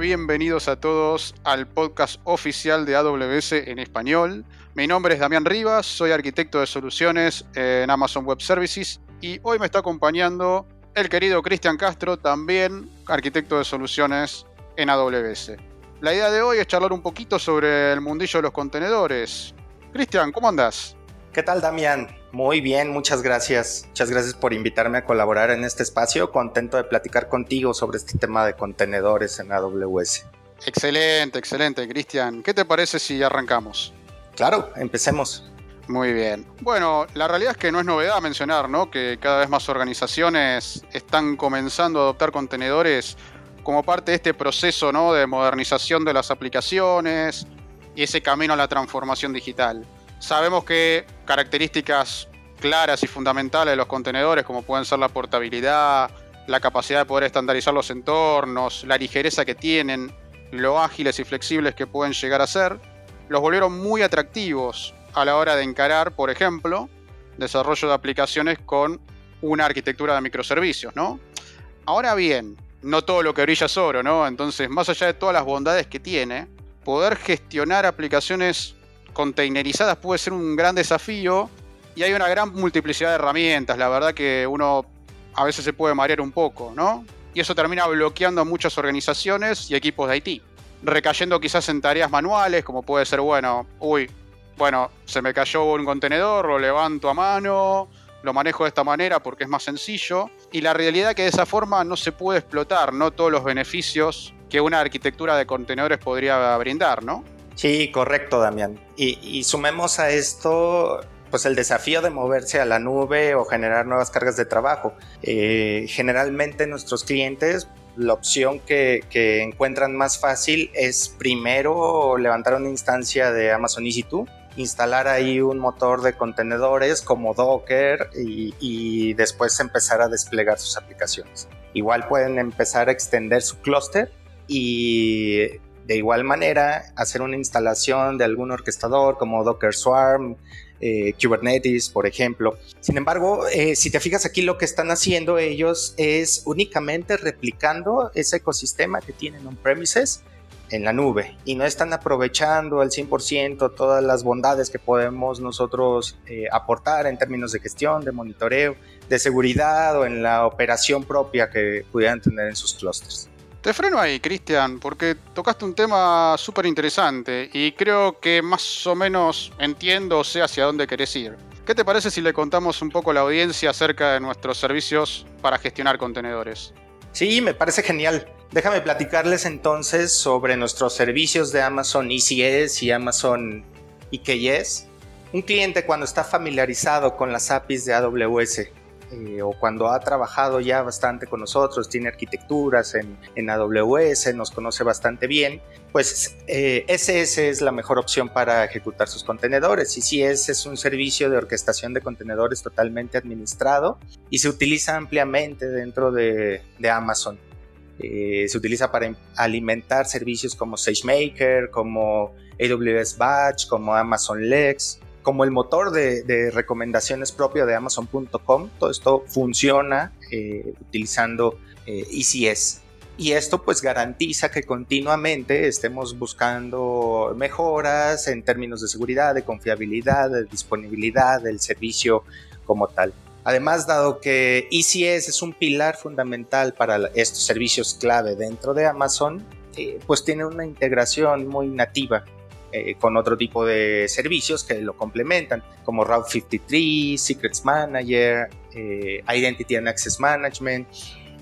Bienvenidos a todos al podcast oficial de AWS en español. Mi nombre es Damián Rivas, soy arquitecto de soluciones en Amazon Web Services y hoy me está acompañando el querido Cristian Castro, también arquitecto de soluciones en AWS. La idea de hoy es charlar un poquito sobre el mundillo de los contenedores. Cristian, ¿cómo andas? ¿Qué tal, Damián? Muy bien, muchas gracias. Muchas gracias por invitarme a colaborar en este espacio. Contento de platicar contigo sobre este tema de contenedores en AWS. Excelente, excelente, Cristian. ¿Qué te parece si arrancamos? Claro, empecemos. Muy bien. Bueno, la realidad es que no es novedad mencionar, ¿no? Que cada vez más organizaciones están comenzando a adoptar contenedores como parte de este proceso, ¿no? De modernización de las aplicaciones y ese camino a la transformación digital. Sabemos que características claras y fundamentales de los contenedores, como pueden ser la portabilidad, la capacidad de poder estandarizar los entornos, la ligereza que tienen, lo ágiles y flexibles que pueden llegar a ser, los volvieron muy atractivos a la hora de encarar, por ejemplo, desarrollo de aplicaciones con una arquitectura de microservicios, ¿no? Ahora bien, no todo lo que brilla es oro, ¿no? Entonces, más allá de todas las bondades que tiene, poder gestionar aplicaciones containerizadas puede ser un gran desafío y hay una gran multiplicidad de herramientas. La verdad que uno a veces se puede marear un poco, ¿no? Y eso termina bloqueando a muchas organizaciones y equipos de IT. Recayendo quizás en tareas manuales, como puede ser, bueno, uy, bueno, se me cayó un contenedor, lo levanto a mano, lo manejo de esta manera porque es más sencillo. Y la realidad es que de esa forma no se puede explotar, ¿no? Todos los beneficios que una arquitectura de contenedores podría brindar, ¿no? Sí, correcto, Damián. Y, sumemos a esto pues el desafío de moverse a la nube o generar nuevas cargas de trabajo. Eh, generalmente nuestros clientes la opción que, encuentran más fácil es primero levantar una instancia de Amazon EC2, instalar ahí un motor de contenedores como Docker y, y, después empezar a desplegar sus aplicaciones. Igual pueden empezar a extender su clúster y de igual manera, hacer una instalación de algún orquestador como Docker Swarm, eh, Kubernetes, por ejemplo. Sin embargo, eh, si te fijas aquí, lo que están haciendo ellos es únicamente replicando ese ecosistema que tienen on-premises en la nube y no están aprovechando al 100% todas las bondades que podemos nosotros eh, aportar en términos de gestión, de monitoreo, de seguridad o en la operación propia que pudieran tener en sus clusters. Te freno ahí, Cristian, porque tocaste un tema súper interesante y creo que más o menos entiendo o sé hacia dónde querés ir. ¿Qué te parece si le contamos un poco a la audiencia acerca de nuestros servicios para gestionar contenedores? Sí, me parece genial. Déjame platicarles entonces sobre nuestros servicios de Amazon ECS y Amazon EKS. Un cliente cuando está familiarizado con las APIs de AWS eh, o cuando ha trabajado ya bastante con nosotros, tiene arquitecturas en, en AWS, nos conoce bastante bien, pues eh, SS es la mejor opción para ejecutar sus contenedores. Y si ese es un servicio de orquestación de contenedores totalmente administrado y se utiliza ampliamente dentro de, de Amazon. Eh, se utiliza para alimentar servicios como SageMaker, como AWS Batch, como Amazon Lex, como el motor de, recomendaciones propio de Amazon.com. Todo esto funciona eh, utilizando ECS. Eh, y esto pues garantiza que continuamente estemos buscando mejoras en términos de seguridad, de confiabilidad, de disponibilidad del servicio como tal. Además, dado que ECS es un pilar fundamental para estos servicios clave dentro de Amazon, eh, pues tiene una integración muy nativa eh, con otro tipo de servicios que lo complementan, como Route 53, Secrets Manager, eh, Identity and Access Management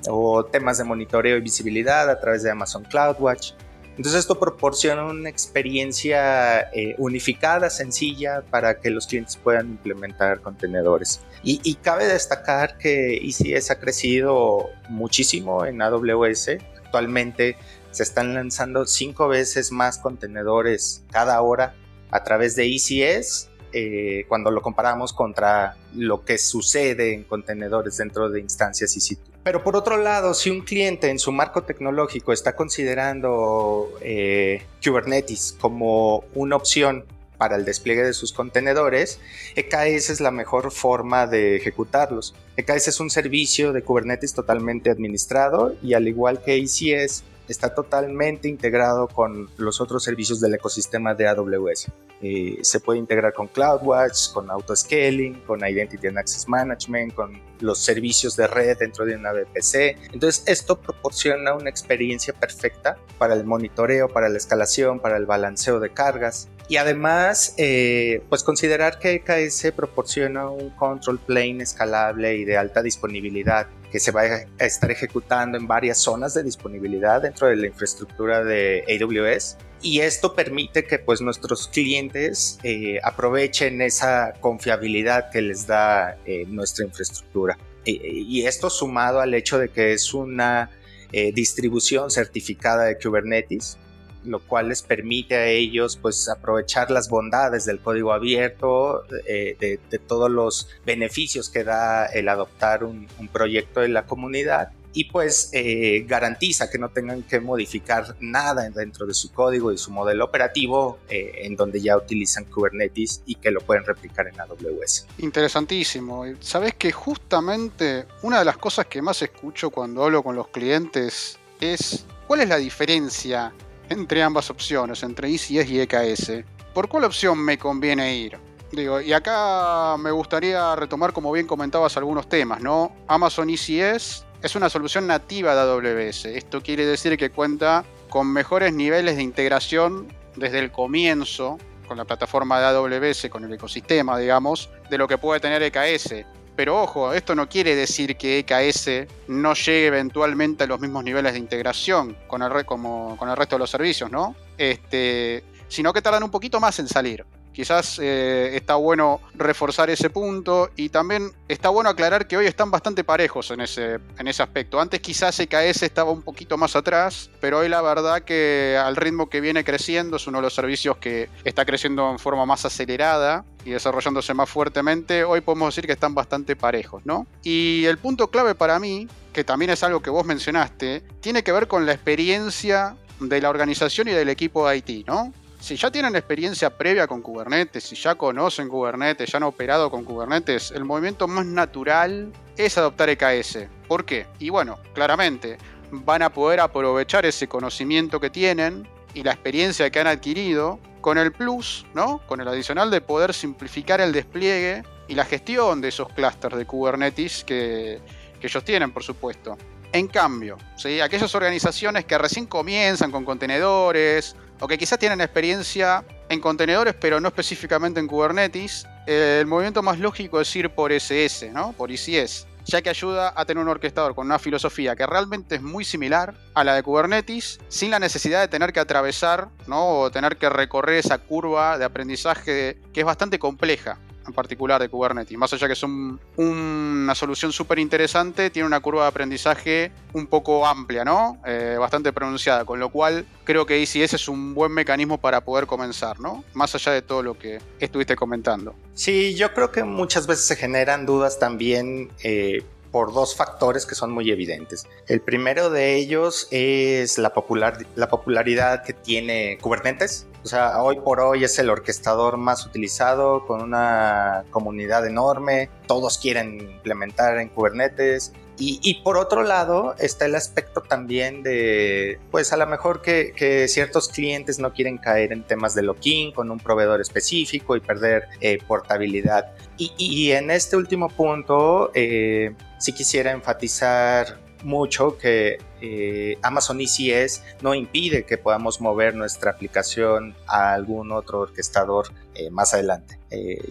o temas de monitoreo y visibilidad a través de Amazon CloudWatch. Entonces esto proporciona una experiencia eh, unificada, sencilla, para que los clientes puedan implementar contenedores. Y, y, cabe destacar que ECS ha crecido muchísimo en AWS. Actualmente se están lanzando cinco veces más contenedores cada hora a través de ECS eh, cuando lo comparamos contra lo que sucede en contenedores dentro de instancias EC2. Pero por otro lado, si un cliente en su marco tecnológico está considerando eh, Kubernetes como una opción para el despliegue de sus contenedores, EKS es la mejor forma de ejecutarlos. EKS es un servicio de Kubernetes totalmente administrado y al igual que ECS está totalmente integrado con los otros servicios del ecosistema de AWS. Eh, se puede integrar con CloudWatch, con Autoscaling, con Identity and Access Management, con los servicios de red dentro de una VPC. Entonces, esto proporciona una experiencia perfecta para el monitoreo, para la escalación, para el balanceo de cargas. Y además, eh, pues considerar que EKS proporciona un control plane escalable y de alta disponibilidad que se va a estar ejecutando en varias zonas de disponibilidad dentro de la infraestructura de AWS y esto permite que pues nuestros clientes eh, aprovechen esa confiabilidad que les da eh, nuestra infraestructura. Y esto sumado al hecho de que es una eh, distribución certificada de Kubernetes lo cual les permite a ellos pues aprovechar las bondades del código abierto, eh, de, todos los beneficios que da el adoptar un, proyecto de la comunidad y pues eh, garantiza que no tengan que modificar nada dentro de su código y su modelo operativo eh, en donde ya utilizan Kubernetes y que lo pueden replicar en AWS. Interesantísimo. Sabes que justamente una de las cosas que más escucho cuando hablo con los clientes es cuál es la diferencia entre ambas opciones, entre ECS y EKS, ¿por cuál opción me conviene ir? Digo, y acá me gustaría retomar, como bien comentabas, algunos temas, ¿no? Amazon ECS es una solución nativa de AWS. Esto quiere decir que cuenta con mejores niveles de integración desde el comienzo con la plataforma de AWS, con el ecosistema, digamos, de lo que puede tener EKS. Pero ojo, esto no quiere decir que EKS no llegue eventualmente a los mismos niveles de integración con el, resto de los servicios, ¿no? Este, sino que tardan un poquito más en salir. Quizás eh, está bueno reforzar ese punto y también está bueno aclarar que hoy están bastante parejos en ese, en ese aspecto. Antes quizás EKS estaba un poquito más atrás, pero hoy la verdad que al ritmo que viene creciendo es uno de los servicios que está creciendo en forma más acelerada y desarrollándose más fuertemente. Hoy podemos decir que están bastante parejos, ¿no? Y el punto clave para mí, que también es algo que vos mencionaste, tiene que ver con la experiencia de la organización y del equipo de IT, ¿no? Si ya tienen experiencia previa con Kubernetes, si ya conocen Kubernetes, ya han operado con Kubernetes, el movimiento más natural es adoptar EKS. ¿Por qué? Y bueno, claramente van a poder aprovechar ese conocimiento que tienen y la experiencia que han adquirido con el plus, ¿no? Con el adicional de poder simplificar el despliegue y la gestión de esos clústeres de Kubernetes que, que ellos tienen, por supuesto. En cambio, ¿sí? aquellas organizaciones que recién comienzan con contenedores o que quizás tienen experiencia en contenedores, pero no específicamente en Kubernetes, el movimiento más lógico es ir por SS, ¿no? Por ICS, ya que ayuda a tener un orquestador con una filosofía que realmente es muy similar a la de Kubernetes, sin la necesidad de tener que atravesar, ¿no? O tener que recorrer esa curva de aprendizaje que es bastante compleja en particular de Kubernetes. Más allá que es una solución súper interesante, tiene una curva de aprendizaje un poco amplia, ¿no? Eh, bastante pronunciada, con lo cual creo que ECS es un buen mecanismo para poder comenzar, ¿no? Más allá de todo lo que estuviste comentando. Sí, yo creo que muchas veces se generan dudas también. Eh, por dos factores que son muy evidentes. El primero de ellos es la, popular, la popularidad que tiene Kubernetes. O sea, hoy por hoy es el orquestador más utilizado con una comunidad enorme. Todos quieren implementar en Kubernetes. Y, por otro lado está el aspecto también de, pues a lo mejor que, ciertos clientes no quieren caer en temas de lock-in con un proveedor específico y perder eh, portabilidad. Y, en este último punto, eh, sí quisiera enfatizar mucho que eh, Amazon ECS no impide que podamos mover nuestra aplicación a algún otro orquestador más adelante,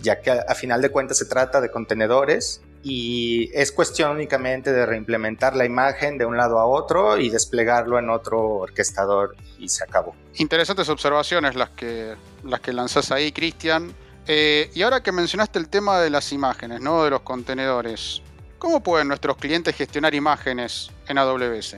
ya que a, final de cuentas se trata de contenedores y es cuestión únicamente de reimplementar la imagen de un lado a otro y desplegarlo en otro orquestador y se acabó. Interesantes observaciones las que, las que lanzás ahí, Cristian. Eh, y ahora que mencionaste el tema de las imágenes, ¿no? De los contenedores. ¿Cómo pueden nuestros clientes gestionar imágenes en AWS?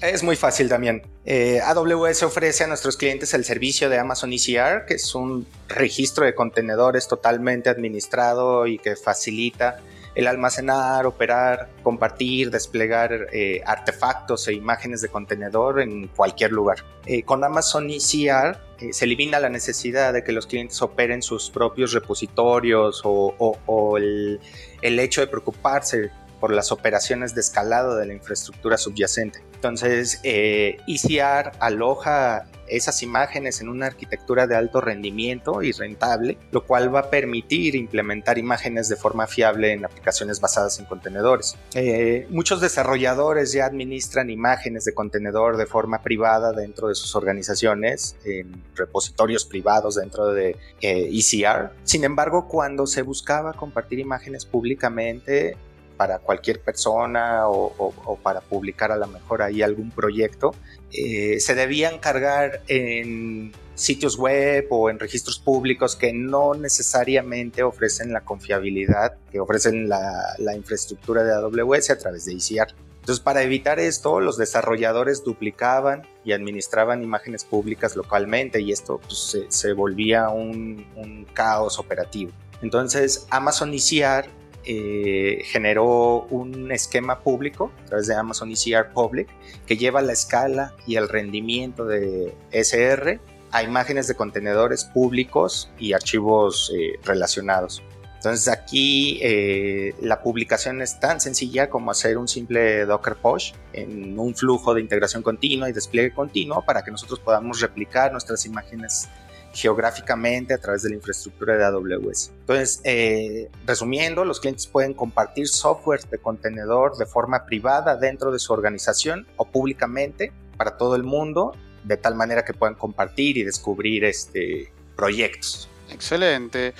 Es muy fácil también. Eh, AWS ofrece a nuestros clientes el servicio de Amazon ECR, que es un registro de contenedores totalmente administrado y que facilita el almacenar, operar, compartir, desplegar eh, artefactos e imágenes de contenedor en cualquier lugar. Eh, con Amazon ECR eh, se elimina la necesidad de que los clientes operen sus propios repositorios o, el, hecho de preocuparse por las operaciones de escalado de la infraestructura subyacente. Entonces, eh, ECR aloja esas imágenes en una arquitectura de alto rendimiento y rentable, lo cual va a permitir implementar imágenes de forma fiable en aplicaciones basadas en contenedores. Eh, muchos desarrolladores ya administran imágenes de contenedor de forma privada dentro de sus organizaciones, en repositorios privados dentro de ECR. Eh, e Sin embargo, cuando se buscaba compartir imágenes públicamente, para cualquier persona o, para publicar a lo mejor ahí algún proyecto, eh, se debían cargar en sitios web o en registros públicos que no necesariamente ofrecen la confiabilidad que ofrecen la, infraestructura de AWS a través de ECR. Entonces, para evitar esto, los desarrolladores duplicaban y administraban imágenes públicas localmente y esto pues, se, volvía un, un caos operativo. Entonces, Amazon ECR eh, generó un esquema público a través de Amazon ECR Public que lleva la escala y el rendimiento de SR a imágenes de contenedores públicos y archivos eh, relacionados. Entonces aquí eh, la publicación es tan sencilla como hacer un simple Docker push en un flujo de integración continua y despliegue continuo para que nosotros podamos replicar nuestras imágenes geográficamente a través de la infraestructura de AWS. Entonces, eh, resumiendo, los clientes pueden compartir software de contenedor de forma privada dentro de su organización o públicamente para todo el mundo, de tal manera que puedan compartir y descubrir este, proyectos. Excelente.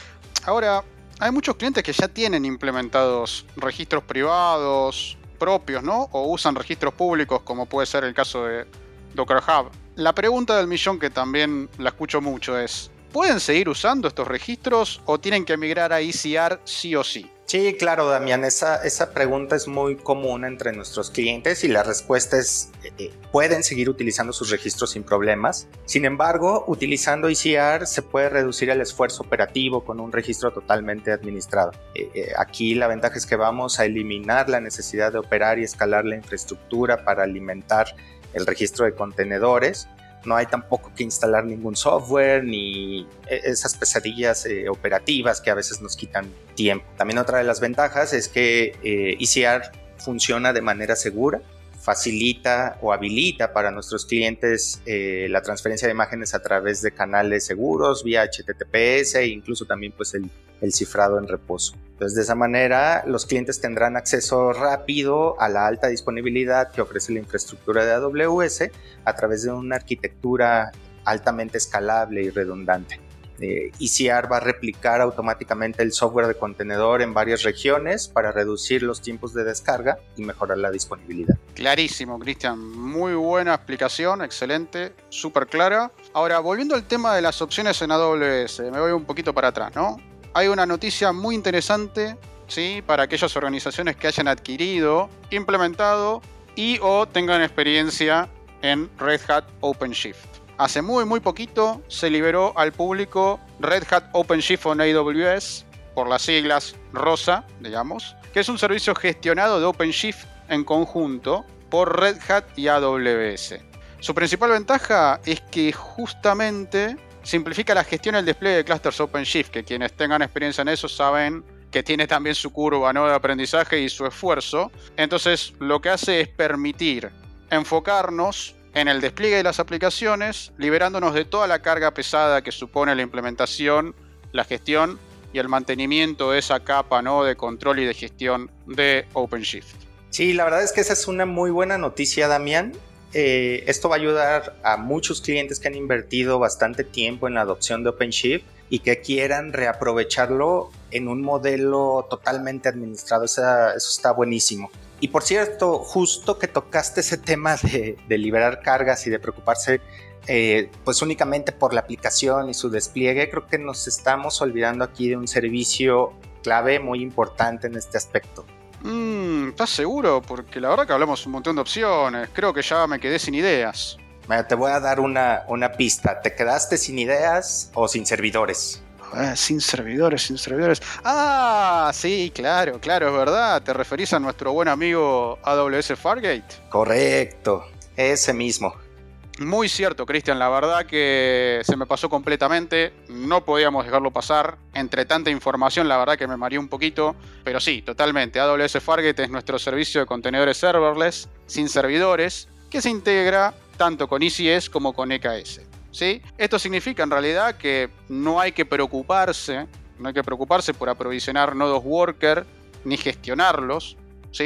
Ahora, hay muchos clientes que ya tienen implementados registros privados propios, ¿no? O usan registros públicos, como puede ser el caso de Docker Hub. La pregunta del millón que también la escucho mucho es, ¿pueden seguir usando estos registros o tienen que migrar a ECR sí o sí? Sí, claro, Damián, esa, esa pregunta es muy común entre nuestros clientes y la respuesta es, eh, eh, pueden seguir utilizando sus registros sin problemas. Sin embargo, utilizando ECR se puede reducir el esfuerzo operativo con un registro totalmente administrado. Eh, aquí la ventaja es que vamos a eliminar la necesidad de operar y escalar la infraestructura para alimentar el registro de contenedores. No hay tampoco que instalar ningún software ni e-, esas pesadillas eh, operativas que a veces nos quitan tiempo. También otra de las ventajas es que eh, ECR funciona de manera segura, facilita o habilita para nuestros clientes eh, la transferencia de imágenes a través de canales seguros vía HTTPS e incluso también pues el el cifrado en reposo. Entonces, de esa manera, los clientes tendrán acceso rápido a la alta disponibilidad que ofrece la infraestructura de AWS a través de una arquitectura altamente escalable y redundante. Eh, ECR va a replicar automáticamente el software de contenedor en varias regiones para reducir los tiempos de descarga y mejorar la disponibilidad. Clarísimo, Cristian. Muy buena explicación, excelente, súper clara. Ahora, volviendo al tema de las opciones en AWS, me voy un poquito para atrás, ¿no? hay una noticia muy interesante ¿sí? para aquellas organizaciones que hayan adquirido, implementado y o tengan experiencia en Red Hat OpenShift. Hace muy muy poquito se liberó al público Red Hat OpenShift on AWS, por las siglas ROSA, digamos, que es un servicio gestionado de OpenShift en conjunto por Red Hat y AWS. Su principal ventaja es que justamente simplifica la gestión y el despliegue de clusters OpenShift, que quienes tengan experiencia en eso saben que tiene también su curva ¿no? de aprendizaje y su esfuerzo. Entonces lo que hace es permitir enfocarnos en el despliegue de las aplicaciones, liberándonos de toda la carga pesada que supone la implementación, la gestión y el mantenimiento de esa capa ¿no? de control y de gestión de OpenShift. Sí, la verdad es que esa es una muy buena noticia, Damián. Eh, esto va a ayudar a muchos clientes que han invertido bastante tiempo en la adopción de OpenShift y que quieran reaprovecharlo en un modelo totalmente administrado. Eso, está buenísimo. Y por cierto, justo que tocaste ese tema de, liberar cargas y de preocuparse eh, pues únicamente por la aplicación y su despliegue, creo que nos estamos olvidando aquí de un servicio clave muy importante en este aspecto. Mmm, ¿estás seguro? Porque la verdad que hablamos un montón de opciones. Creo que ya me quedé sin ideas. Te voy a dar una, una pista. ¿Te quedaste sin ideas o sin servidores? Ah, sin servidores, sin servidores. Ah, sí, claro, claro, es verdad. ¿Te referís a nuestro buen amigo AWS Fargate? Correcto, ese mismo. Muy cierto, Cristian, la verdad que se me pasó completamente, no podíamos dejarlo pasar, entre tanta información la verdad que me mareé un poquito, pero sí, totalmente, AWS Fargate es nuestro servicio de contenedores serverless, sin servidores, que se integra tanto con ECS como con EKS. ¿sí? Esto significa en realidad que no hay que preocuparse, no hay que preocuparse por aprovisionar nodos worker ni gestionarlos,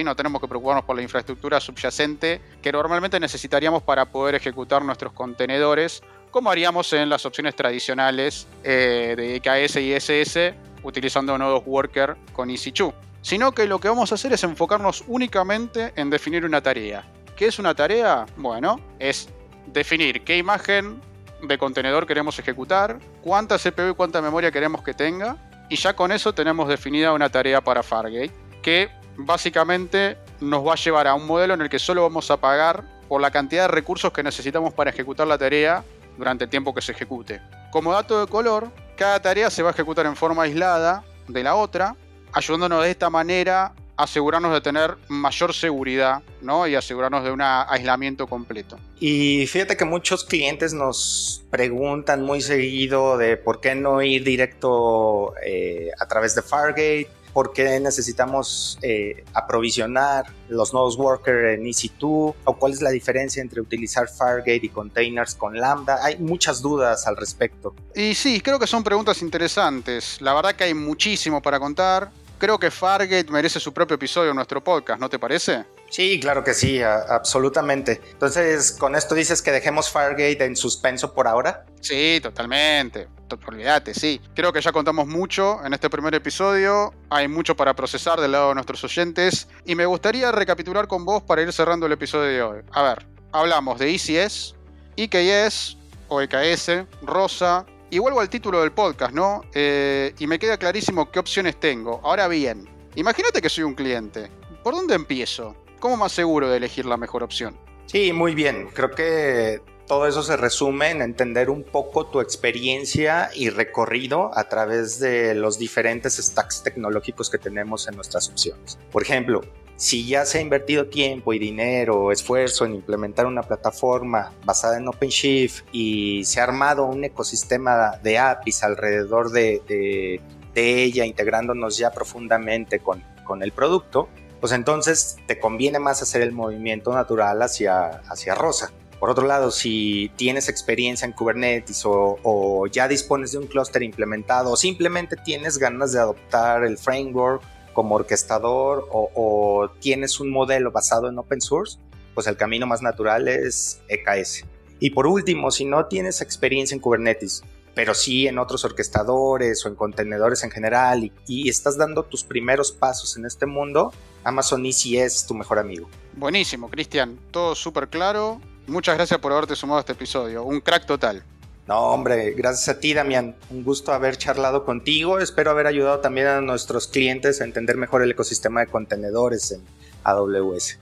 no tenemos que preocuparnos por la infraestructura subyacente que normalmente necesitaríamos para poder ejecutar nuestros contenedores, como haríamos en las opciones tradicionales eh, de EKS y SS utilizando nodos worker con EC2. Sino que lo que vamos a hacer es enfocarnos únicamente en definir una tarea. ¿Qué es una tarea? Bueno, es definir qué imagen de contenedor queremos ejecutar, cuánta CPU y cuánta memoria queremos que tenga, y ya con eso tenemos definida una tarea para Fargate, que básicamente nos va a llevar a un modelo en el que solo vamos a pagar por la cantidad de recursos que necesitamos para ejecutar la tarea durante el tiempo que se ejecute. Como dato de color, cada tarea se va a ejecutar en forma aislada de la otra, ayudándonos de esta manera asegurarnos de tener mayor seguridad ¿no? y asegurarnos de un aislamiento completo. Y fíjate que muchos clientes nos preguntan muy seguido de por qué no ir directo eh, a través de Fargate por qué necesitamos eh, aprovisionar los nodos worker en EC2 o cuál es la diferencia entre utilizar Fargate y containers con Lambda. Hay muchas dudas al respecto. Y sí, creo que son preguntas interesantes. La verdad que hay muchísimo para contar. Creo que Fargate merece su propio episodio en nuestro podcast, ¿no te parece? Sí, claro que sí, absolutamente. Entonces, ¿con esto dices que dejemos Fargate en suspenso por ahora? Sí, totalmente. Olvídate, sí. Creo que ya contamos mucho en este primer episodio. Hay mucho para procesar del lado de nuestros oyentes. Y me gustaría recapitular con vos para ir cerrando el episodio de hoy. A ver, hablamos de ECS, EKS o EKS, Rosa. Y vuelvo al título del podcast, ¿no? Eh, y me queda clarísimo qué opciones tengo. Ahora bien, imagínate que soy un cliente. ¿Por dónde empiezo? ¿Cómo más seguro de elegir la mejor opción? Sí, muy bien. Creo que todo eso se resume en entender un poco tu experiencia y recorrido a través de los diferentes stacks tecnológicos que tenemos en nuestras opciones. Por ejemplo, si ya se ha invertido tiempo y dinero, esfuerzo en implementar una plataforma basada en OpenShift y se ha armado un ecosistema de APIs alrededor de, ella, integrándonos ya profundamente con, con el producto, pues entonces te conviene más hacer el movimiento natural hacia, hacia Rosa. Por otro lado, si tienes experiencia en Kubernetes o, ya dispones de un clúster implementado o simplemente tienes ganas de adoptar el framework como orquestador o, tienes un modelo basado en open source, pues el camino más natural es EKS. Y por último, si no tienes experiencia en Kubernetes, pero sí en otros orquestadores o en contenedores en general y, estás dando tus primeros pasos en este mundo, Amazon EC es tu mejor amigo. Buenísimo, Cristian. Todo súper claro. Muchas gracias por haberte sumado a este episodio. Un crack total. No, hombre, gracias a ti, Damián. Un gusto haber charlado contigo. Espero haber ayudado también a nuestros clientes a entender mejor el ecosistema de contenedores en AWS.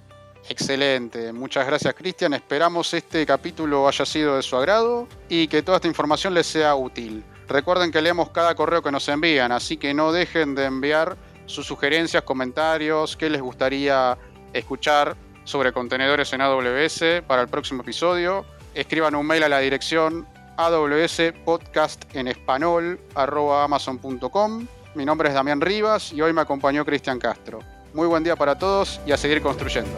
Excelente, muchas gracias Cristian. Esperamos este capítulo haya sido de su agrado y que toda esta información les sea útil. Recuerden que leemos cada correo que nos envían, así que no dejen de enviar sus sugerencias, comentarios, qué les gustaría escuchar sobre contenedores en AWS para el próximo episodio. Escriban un mail a la dirección amazon.com. Mi nombre es Damián Rivas y hoy me acompañó Cristian Castro. Muy buen día para todos y a seguir construyendo.